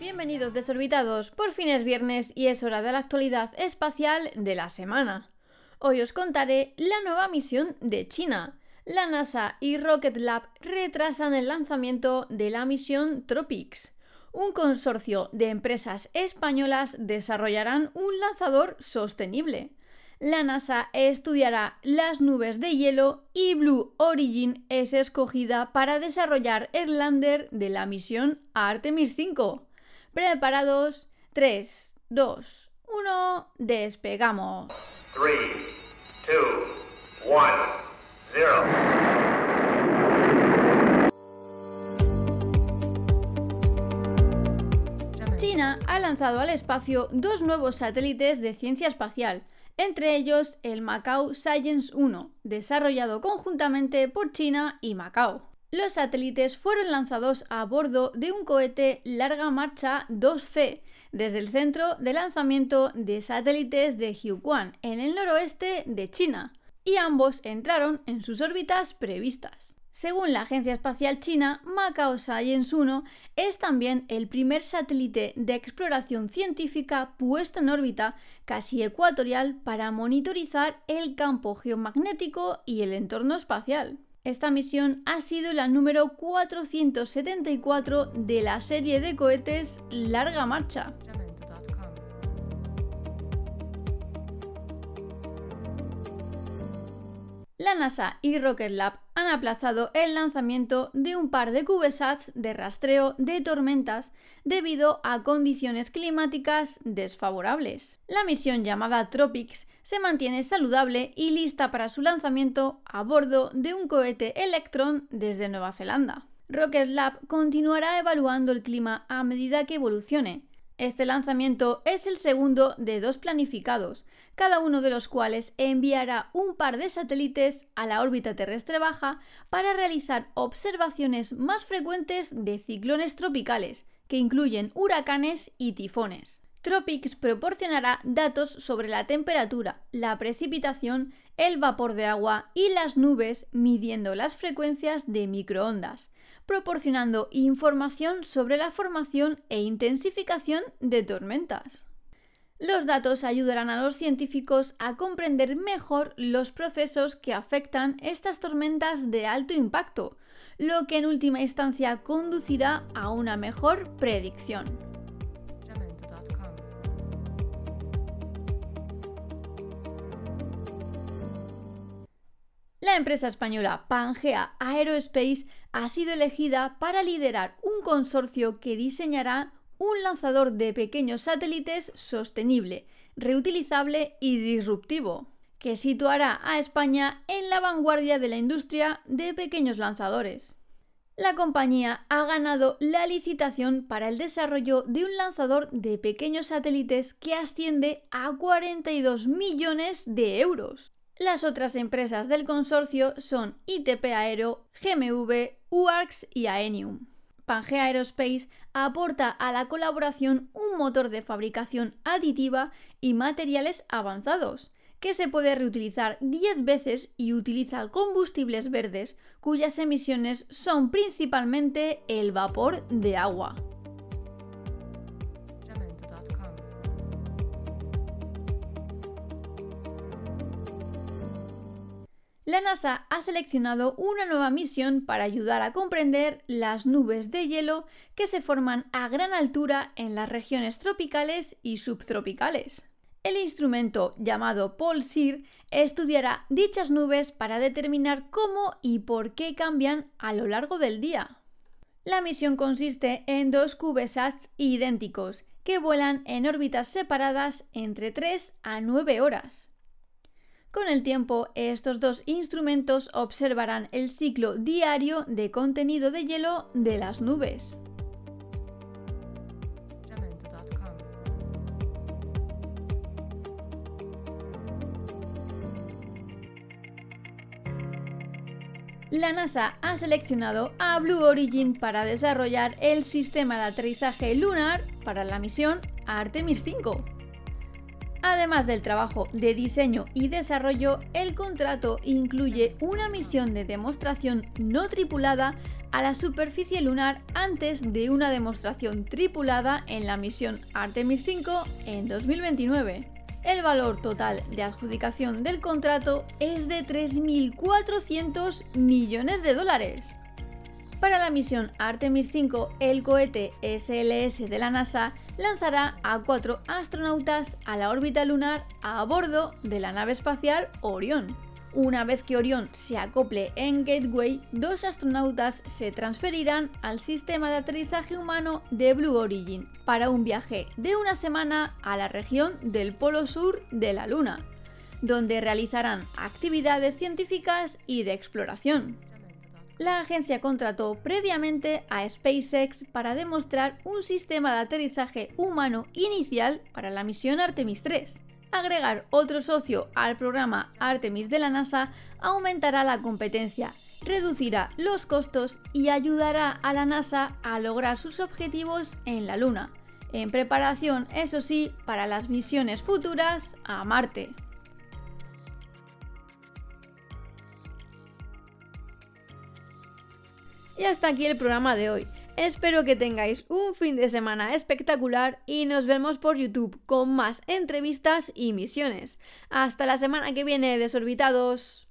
Bienvenidos desorbitados, por fin es viernes y es hora de la actualidad espacial de la semana. Hoy os contaré la nueva misión de China. La NASA y Rocket Lab retrasan el lanzamiento de la misión Tropics. Un consorcio de empresas españolas desarrollarán un lanzador sostenible la NASA estudiará las nubes de hielo y Blue Origin es escogida para desarrollar el lander de la misión Artemis 5. Preparados, 3, 2, 1, despegamos. 3, 2, 1, 0. China ha lanzado al espacio dos nuevos satélites de ciencia espacial, entre ellos el Macau Science 1, desarrollado conjuntamente por China y Macao. Los satélites fueron lanzados a bordo de un cohete Larga Marcha 2C desde el centro de lanzamiento de satélites de Jiuquan, en el noroeste de China, y ambos entraron en sus órbitas previstas. Según la Agencia Espacial China, Macao Science 1 es también el primer satélite de exploración científica puesto en órbita casi ecuatorial para monitorizar el campo geomagnético y el entorno espacial. Esta misión ha sido la número 474 de la serie de cohetes Larga Marcha. La NASA y Rocket Lab han aplazado el lanzamiento de un par de CubeSats de rastreo de tormentas debido a condiciones climáticas desfavorables. La misión llamada Tropics se mantiene saludable y lista para su lanzamiento a bordo de un cohete Electron desde Nueva Zelanda. Rocket Lab continuará evaluando el clima a medida que evolucione, este lanzamiento es el segundo de dos planificados, cada uno de los cuales enviará un par de satélites a la órbita terrestre baja para realizar observaciones más frecuentes de ciclones tropicales, que incluyen huracanes y tifones. Tropics proporcionará datos sobre la temperatura, la precipitación, el vapor de agua y las nubes midiendo las frecuencias de microondas, proporcionando información sobre la formación e intensificación de tormentas. Los datos ayudarán a los científicos a comprender mejor los procesos que afectan estas tormentas de alto impacto, lo que en última instancia conducirá a una mejor predicción. La empresa española Pangea Aerospace ha sido elegida para liderar un consorcio que diseñará un lanzador de pequeños satélites sostenible, reutilizable y disruptivo, que situará a España en la vanguardia de la industria de pequeños lanzadores. La compañía ha ganado la licitación para el desarrollo de un lanzador de pequeños satélites que asciende a 42 millones de euros. Las otras empresas del consorcio son ITP Aero, GMV, UARX y Aenium. Pangea Aerospace aporta a la colaboración un motor de fabricación aditiva y materiales avanzados, que se puede reutilizar 10 veces y utiliza combustibles verdes cuyas emisiones son principalmente el vapor de agua. La NASA ha seleccionado una nueva misión para ayudar a comprender las nubes de hielo que se forman a gran altura en las regiones tropicales y subtropicales. El instrumento llamado POLSIR estudiará dichas nubes para determinar cómo y por qué cambian a lo largo del día. La misión consiste en dos CubeSats idénticos que vuelan en órbitas separadas entre 3 a 9 horas. Con el tiempo, estos dos instrumentos observarán el ciclo diario de contenido de hielo de las nubes. La NASA ha seleccionado a Blue Origin para desarrollar el sistema de aterrizaje lunar para la misión Artemis 5. Además del trabajo de diseño y desarrollo, el contrato incluye una misión de demostración no tripulada a la superficie lunar antes de una demostración tripulada en la misión Artemis 5 en 2029. El valor total de adjudicación del contrato es de 3.400 millones de dólares. Para la misión Artemis 5, el cohete SLS de la NASA lanzará a cuatro astronautas a la órbita lunar a bordo de la nave espacial Orión. Una vez que Orión se acople en Gateway, dos astronautas se transferirán al sistema de aterrizaje humano de Blue Origin para un viaje de una semana a la región del Polo Sur de la Luna, donde realizarán actividades científicas y de exploración. La agencia contrató previamente a SpaceX para demostrar un sistema de aterrizaje humano inicial para la misión Artemis 3 agregar otro socio al programa Artemis de la NASA aumentará la competencia, reducirá los costos y ayudará a la NASA a lograr sus objetivos en la Luna, en preparación, eso sí, para las misiones futuras a Marte. Y hasta aquí el programa de hoy. Espero que tengáis un fin de semana espectacular y nos vemos por YouTube con más entrevistas y misiones. Hasta la semana que viene, desorbitados.